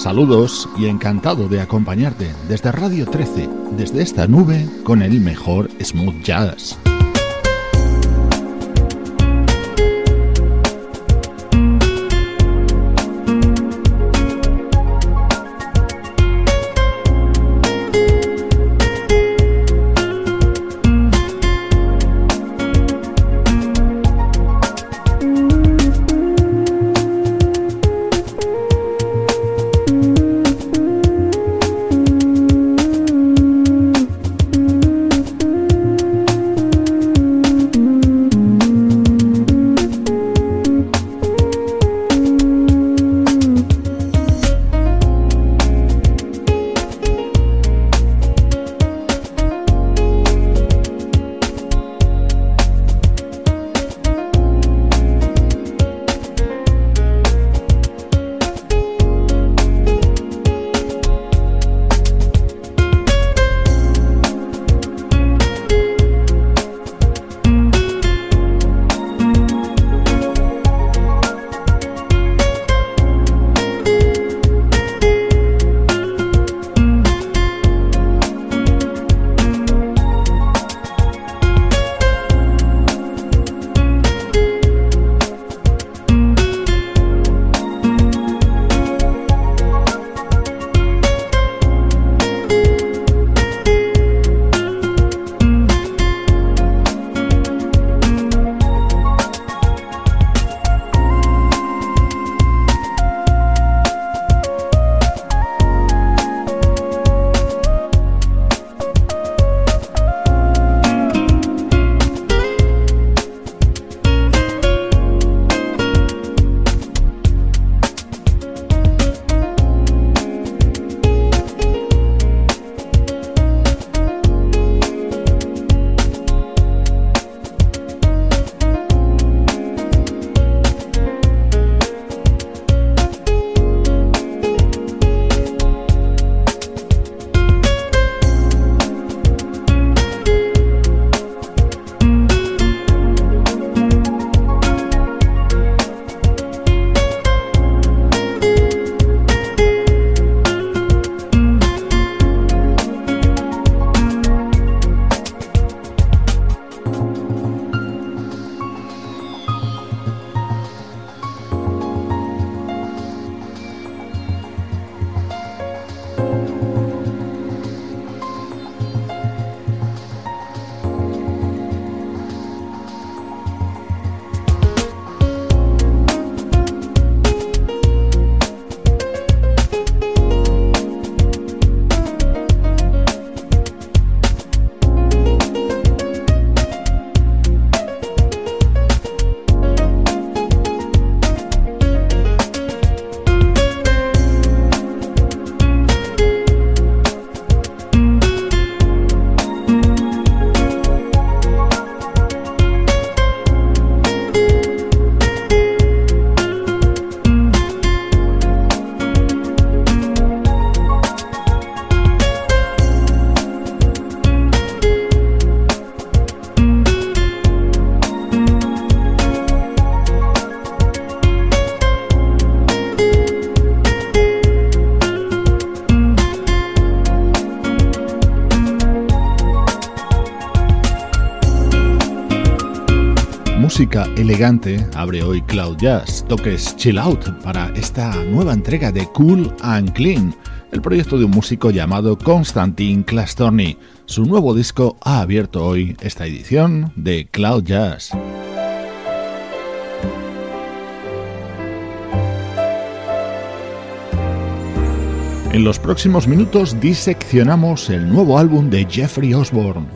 Saludos y encantado de acompañarte desde Radio 13, desde esta nube con el mejor smooth jazz. Música elegante abre hoy Cloud Jazz, toques chill out para esta nueva entrega de Cool and Clean, el proyecto de un músico llamado Constantin Clastorny. Su nuevo disco ha abierto hoy esta edición de Cloud Jazz. En los próximos minutos diseccionamos el nuevo álbum de Jeffrey Osborne.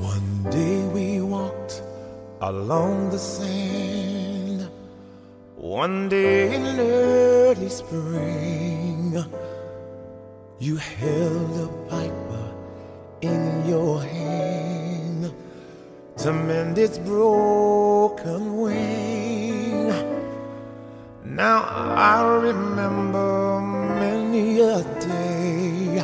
Along the sand. One day in early spring, you held a piper in your hand to mend its broken wing. Now I remember many a day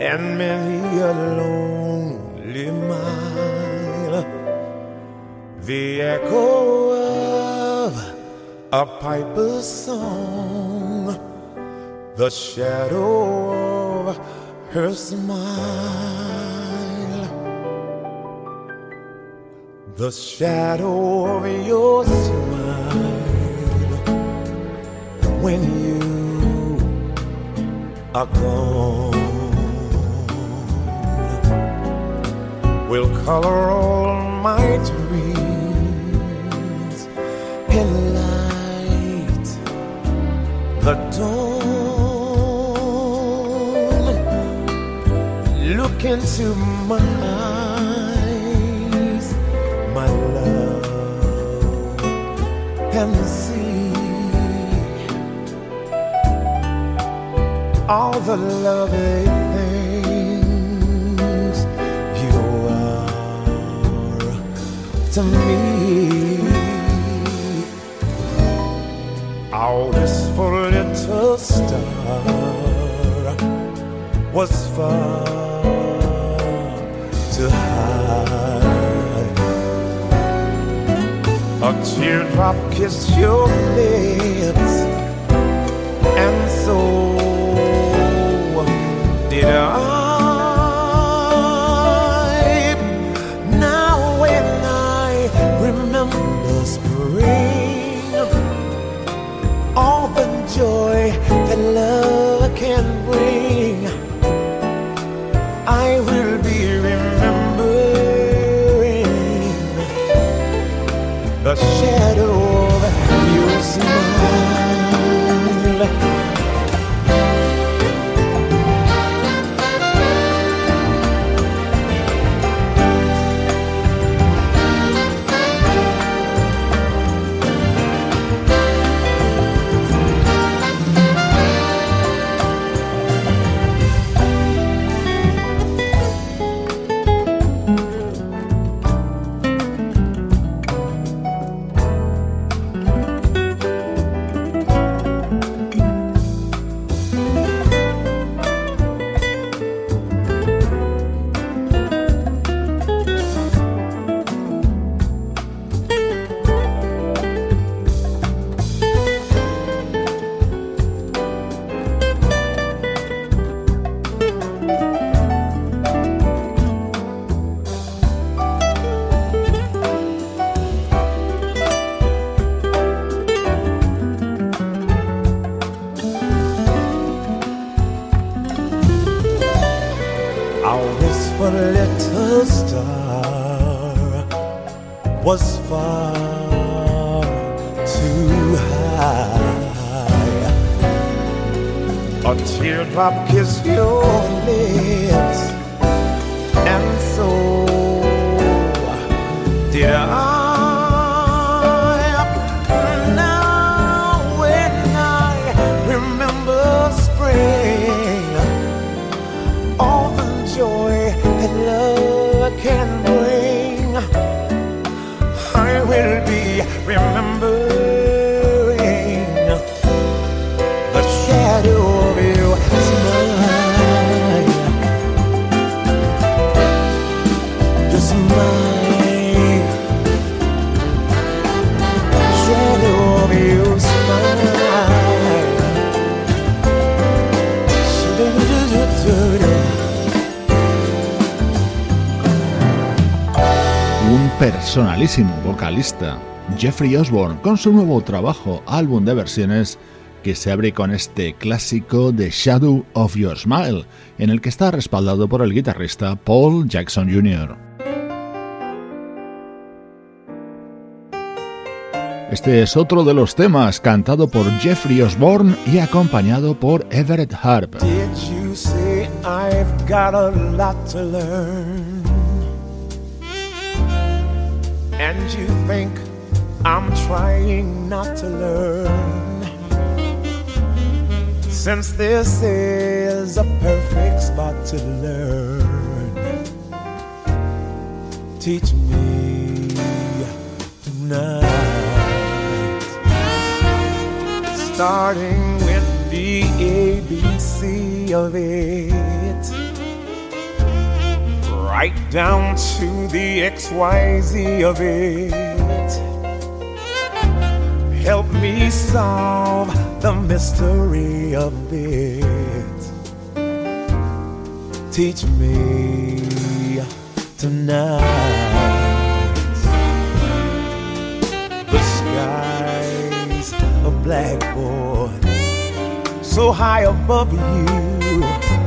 and many a lonely mile. The echo a piper's song, the shadow of her smile, the shadow of your smile when you are gone will color all my dreams the dawn. Look into my eyes, my love, and see all the lovely things you are to me. Our wistful little star was far too high. A teardrop kissed your lips, and so did I. care personalísimo vocalista, Jeffrey Osborne, con su nuevo trabajo, álbum de versiones, que se abre con este clásico The Shadow of Your Smile, en el que está respaldado por el guitarrista Paul Jackson Jr. Este es otro de los temas cantado por Jeffrey Osborne y acompañado por Everett Harp. And you think I'm trying not to learn. Since this is a perfect spot to learn, teach me tonight. Starting with the ABC of it right down to the XYZ of it. Help me solve the mystery of it. Teach me tonight. The sky's a blackboard so high above you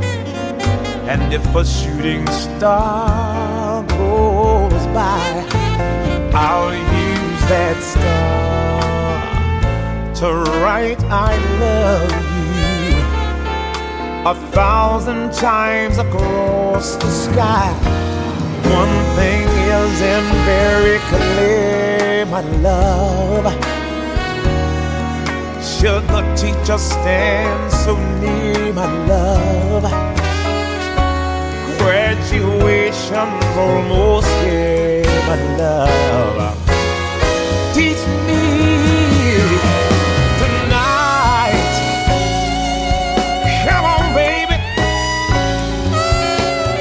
and if a shooting star goes by, I'll use that star to write I love you a thousand times across the sky. One thing isn't very clear, my love. Should the teacher stand so near, my love? Graduation's almost here, but love, teach me tonight. Come on, baby.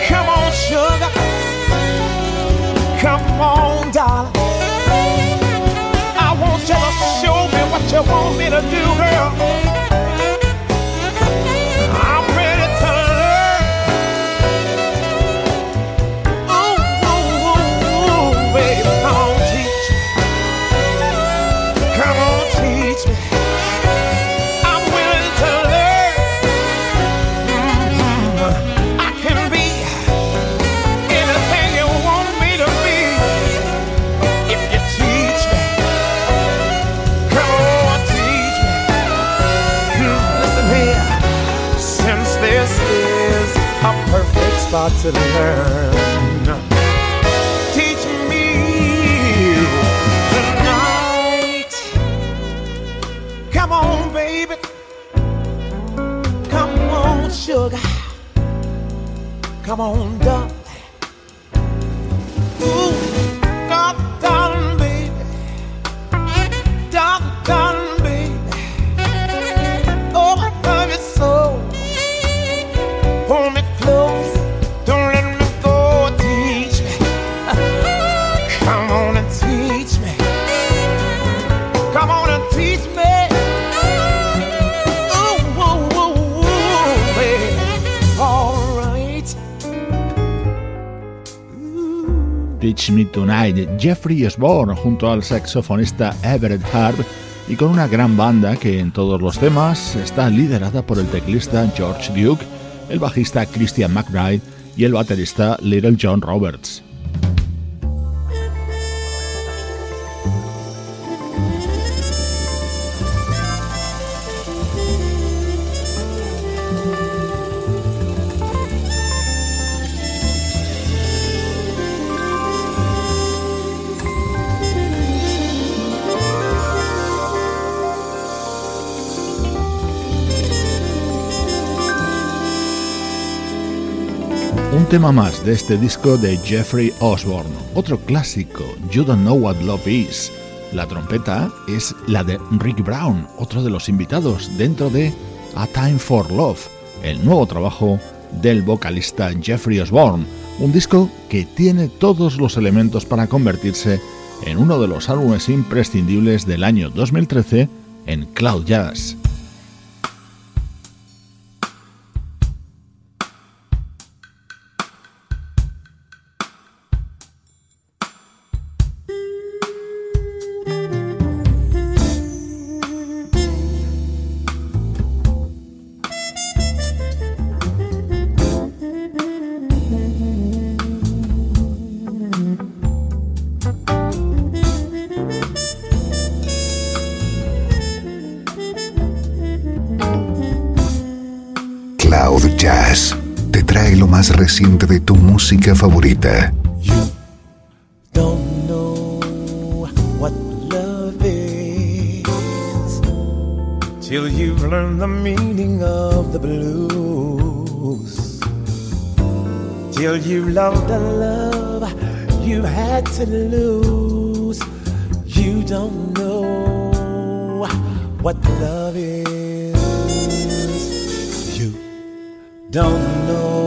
Come on, sugar. Come on, darling. I want you to show me what you want me to do, girl. To learn. Teach me tonight. Come on, baby. Come on, sugar. Come on, darling. Me Tonight, Jeffrey Osborne junto al saxofonista Everett Harp y con una gran banda que en todos los temas está liderada por el teclista George Duke, el bajista Christian McBride y el baterista Little John Roberts. Tema más de este disco de Jeffrey Osborne, otro clásico, You Don't Know What Love Is. La trompeta es la de Rick Brown, otro de los invitados dentro de A Time for Love, el nuevo trabajo del vocalista Jeffrey Osborne, un disco que tiene todos los elementos para convertirse en uno de los álbumes imprescindibles del año 2013 en Cloud Jazz. De tu música favorita. You don't know what love is till you've learned the meaning of the blues. Till you loved a love you had to lose. You don't know what love is. You don't know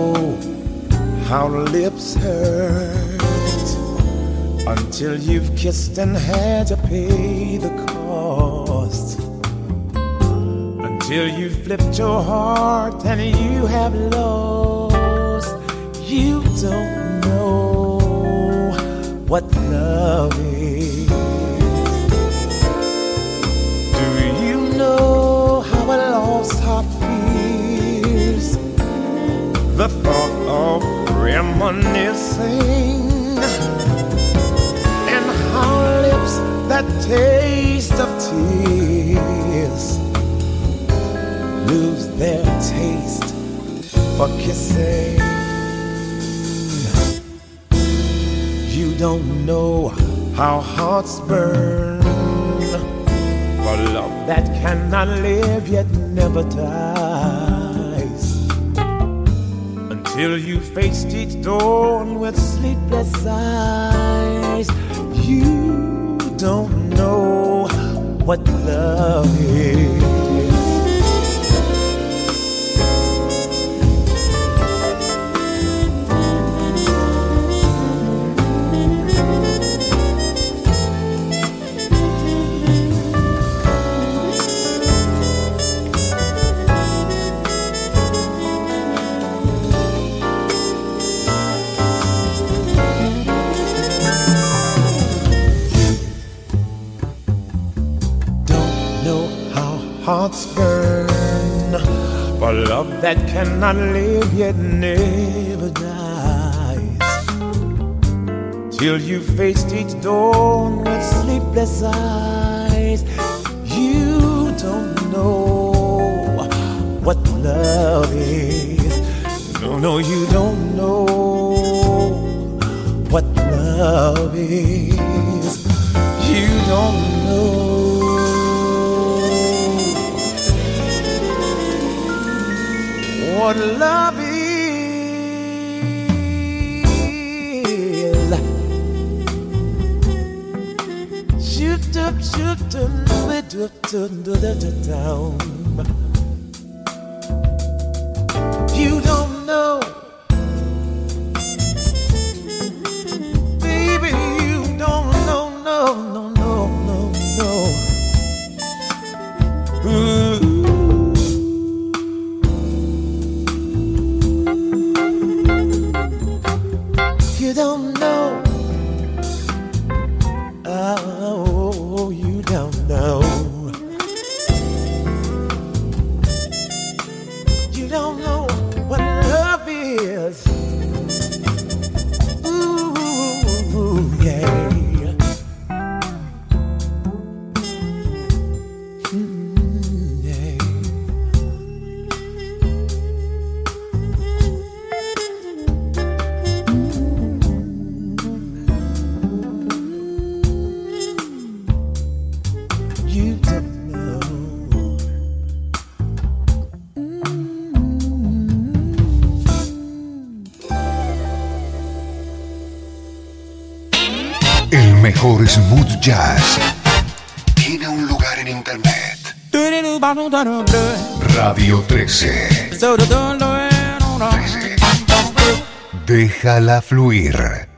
how lips hurt until you've kissed and had to pay the cost. Until you've flipped your heart and you have lost. You don't know what love is. Thought of reminiscing and how lips that taste of tears lose their taste for kissing. You don't know how hearts burn for love that cannot live yet never dies. Until you faced each dawn with sleepless eyes, you don't know what love is. That cannot live yet never dies. Till you faced each dawn with sleepless eyes, you don't know what love is. No, no, you don't know what love is. You don't know what love is. Shoot up, shoot up, shoot up, shoot up, down. You jazz tiene un lugar en internet. Radio 13. 13. Déjala fluir.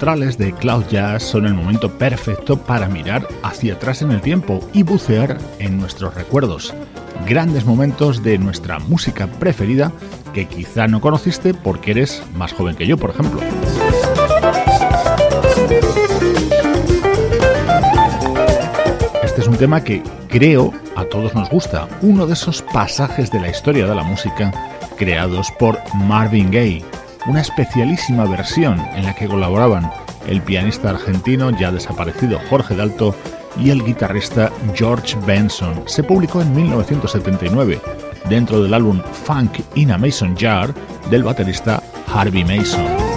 De Cloud Jazz son el momento perfecto para mirar hacia atrás en el tiempo y bucear en nuestros recuerdos. Grandes momentos de nuestra música preferida que quizá no conociste porque eres más joven que yo, por ejemplo. Este es un tema que creo a todos nos gusta, uno de esos pasajes de la historia de la música creados por Marvin Gaye, una especialísima versión en la que colaboraban el pianista argentino ya desaparecido Jorge Dalto y el guitarrista George Benson. Se publicó en 1979 dentro del álbum Funk in a Mason Jar del baterista Harvey Mason.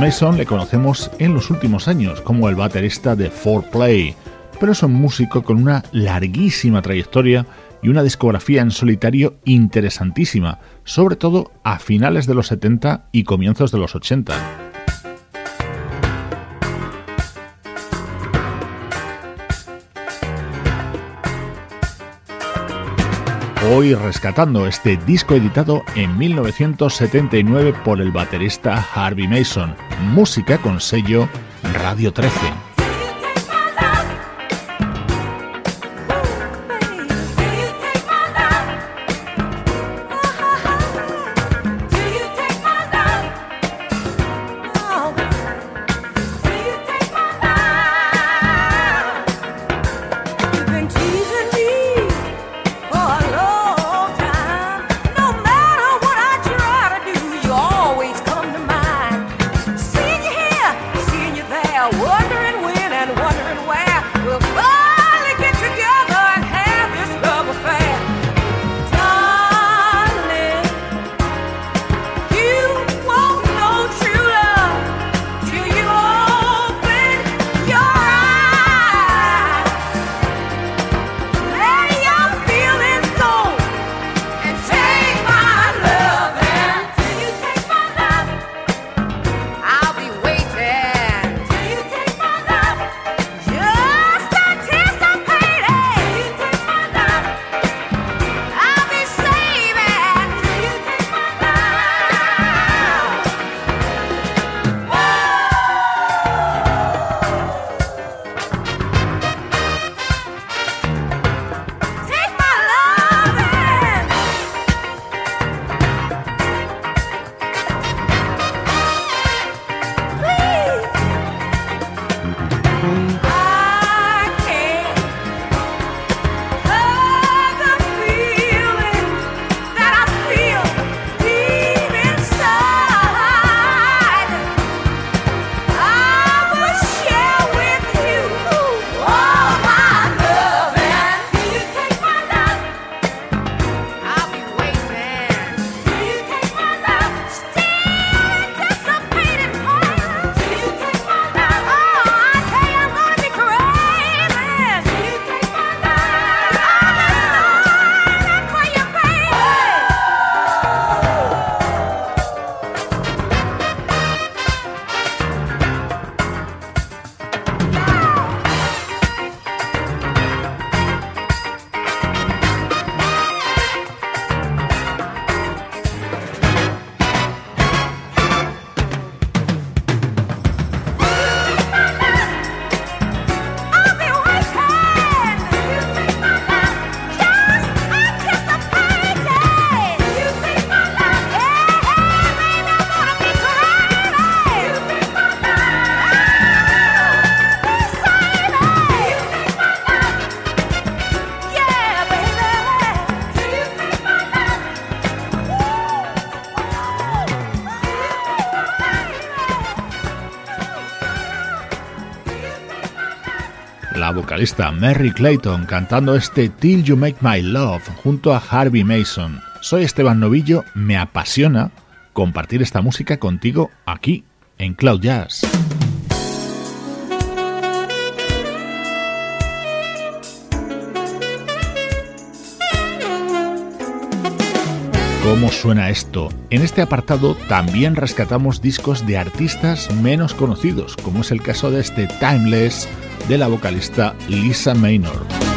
Mason le conocemos en los últimos años como el baterista de 4Play, pero es un músico con una larguísima trayectoria y una discografía en solitario interesantísima, sobre todo a finales de los 70 y comienzos de los 80. Hoy rescatando este disco editado en 1979 por el baterista Harvey Mason, música con sello Radio 13. Vocalista Mary Clayton cantando este Till You Make My Love junto a Harvey Mason. Soy Esteban Novillo, me apasiona compartir esta música contigo aquí en Cloud Jazz. ¿Cómo suena esto? En este apartado también rescatamos discos de artistas menos conocidos, como es el caso de este Timeless de la vocalista Lisa Maynor.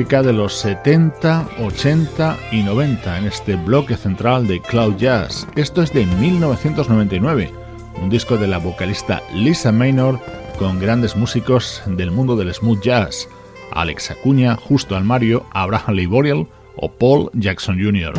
De los 70, 80 y 90 en este bloque central de Cloud Jazz. Esto es de 1999, un disco de la vocalista Lisa Maynor con grandes músicos del mundo del smooth jazz, Alex Acuña, Justo Almario, Abraham Lee o Paul Jackson Jr.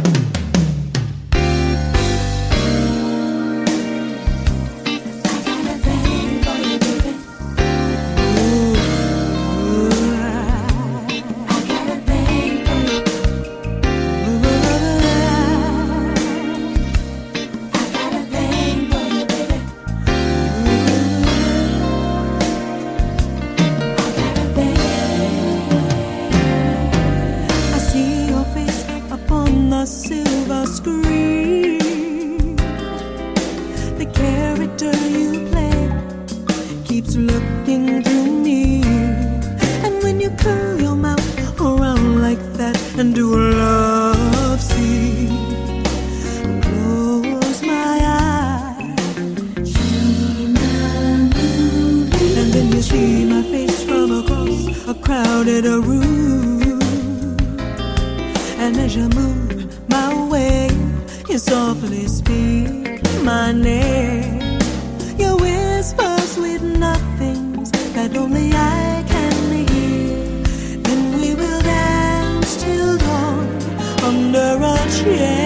a crowded room. And as I move my way, you softly speak my name. You whisper sweet nothings that only I can hear. Then we will dance till dawn under a tree.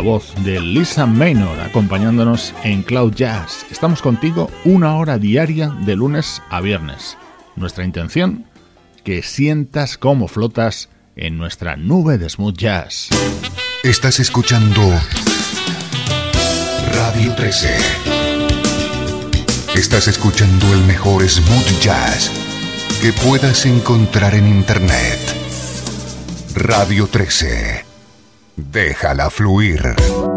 La voz de Lisa Maynor acompañándonos en Cloud Jazz. Estamos contigo una hora diaria de lunes a viernes. Nuestra intención, que sientas cómo flotas en nuestra nube de smooth jazz. Estás escuchando Radio 13. Estás escuchando el mejor smooth jazz que puedas encontrar en Internet. Radio 13. Déjala fluir.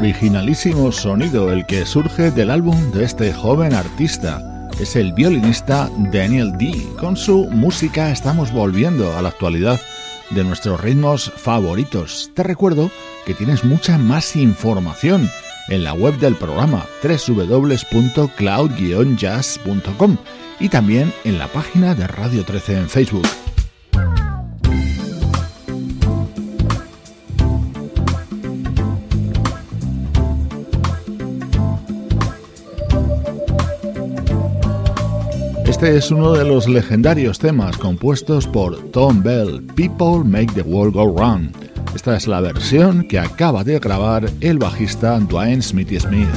Originalísimo sonido el que surge del álbum de este joven artista. Es el violinista Daniel D. Con su música estamos volviendo a la actualidad de nuestros ritmos favoritos. Te recuerdo que tienes mucha más información en la web del programa www.cloud-jazz.com y también en la página de Radio 13 en Facebook. Este es uno de los legendarios temas compuestos por Tom Bell, People Make the World Go Round. Esta es la versión que acaba de grabar el bajista Dwayne Smithy Smith.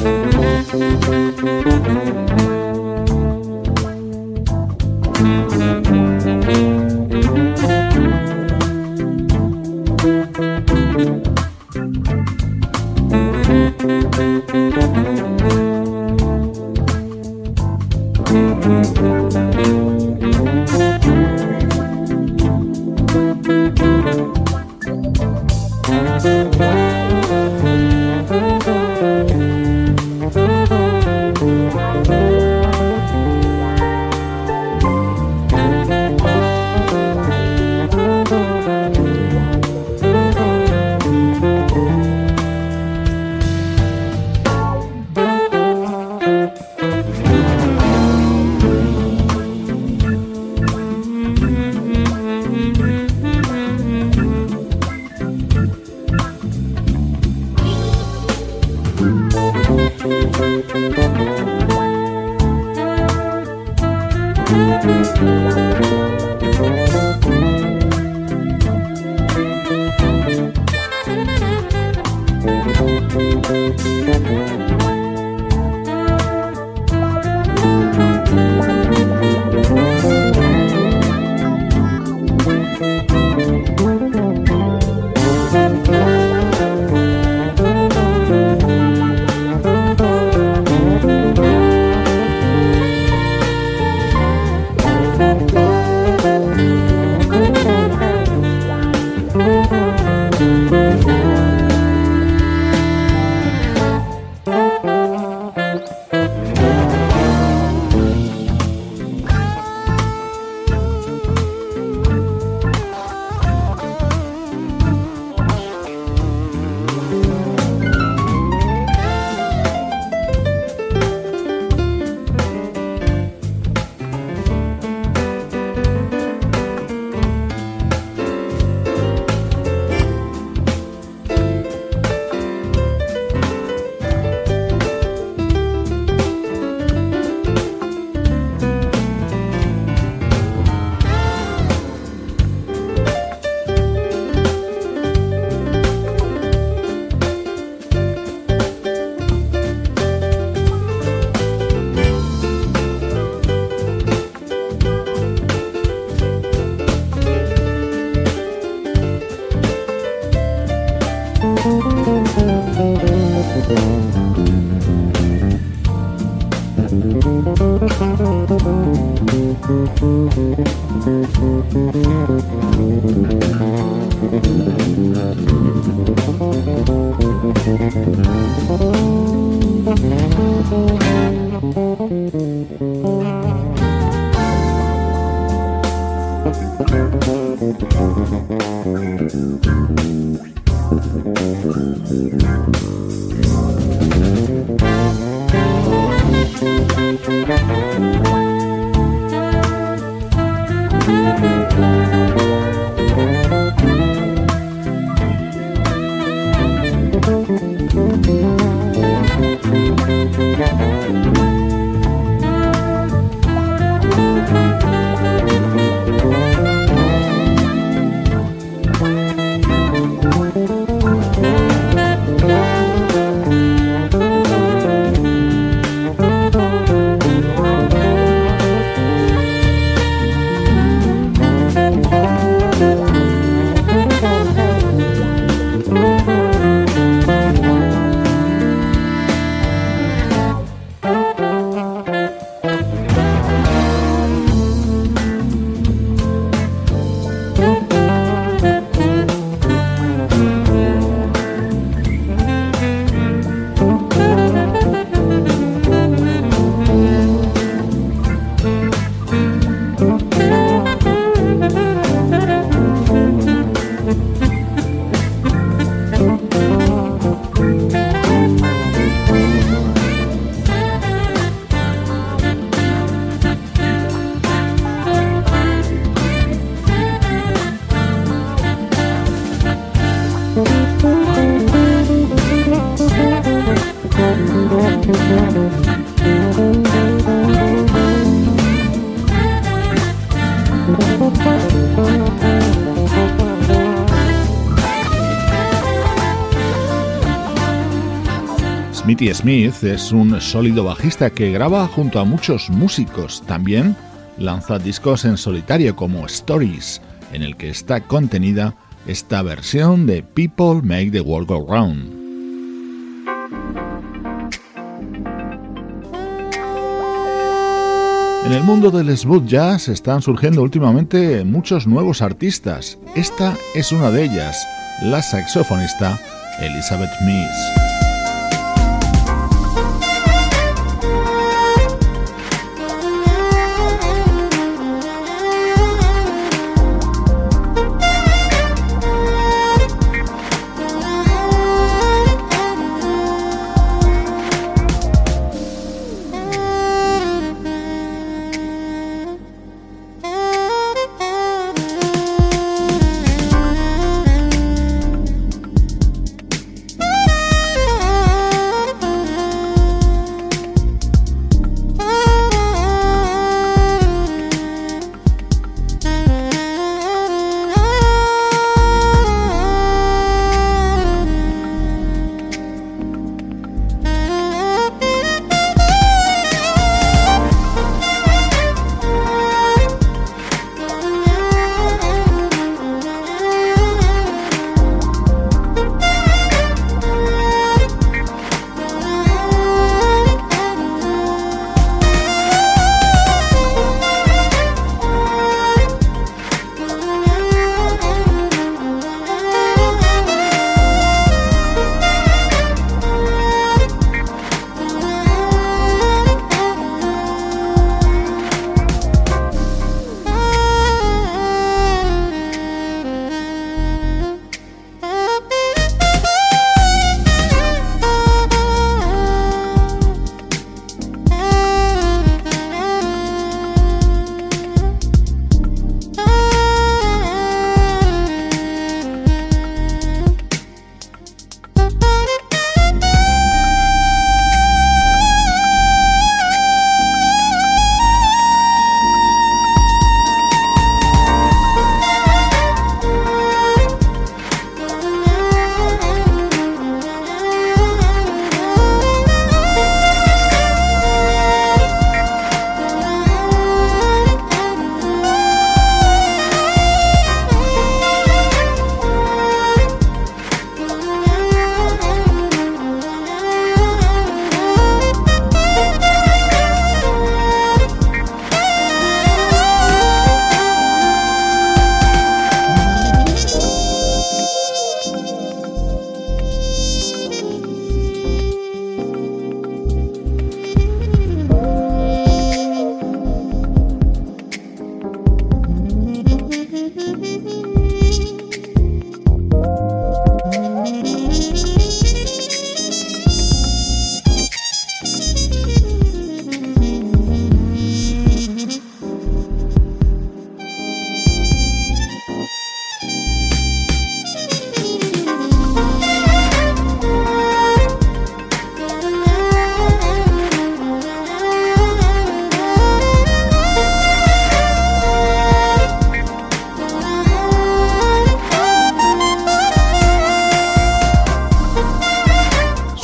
Smithy Smith es un sólido bajista que graba junto a muchos músicos. También lanza discos en solitario como Stories, en el que está contenida esta versión de People Make the World Go Round. En el mundo del smooth jazz están surgiendo últimamente muchos nuevos artistas. Esta es una de ellas, la saxofonista Elizabeth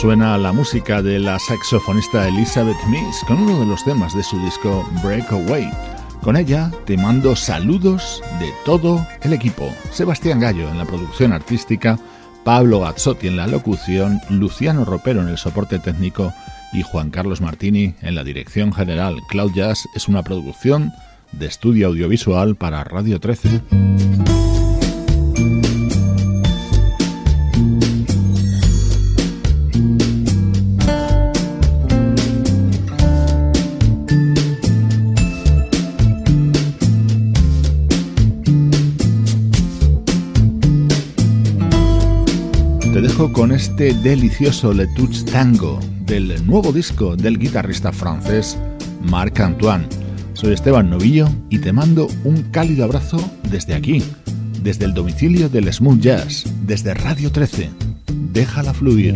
Mees. la música de la saxofonista Elizabeth Miss con uno de los temas de su disco Breakaway. Con ella te mando saludos de todo el equipo. Sebastián Gallo en la producción artística, Pablo Gazzotti en la locución, Luciano Ropero en el soporte técnico y Juan Carlos Martini en la dirección general. Cloud Jazz es una producción de estudio audiovisual para Radio 13. Este delicioso Le Touch Tango del nuevo disco del guitarrista francés Marc Antoine. Soy Esteban Novillo y te mando un cálido abrazo desde aquí, desde el domicilio del Smooth Jazz, desde Radio 13. Déjala fluir.